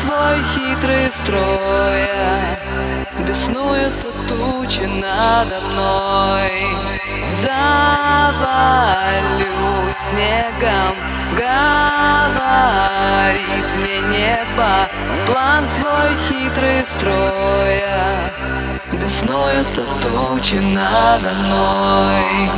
Свой хитрый строя Беснуются тучи надо мной. Завалю снегом Говорит мне небо. План свой хитрый строя Беснуются тучи надо мной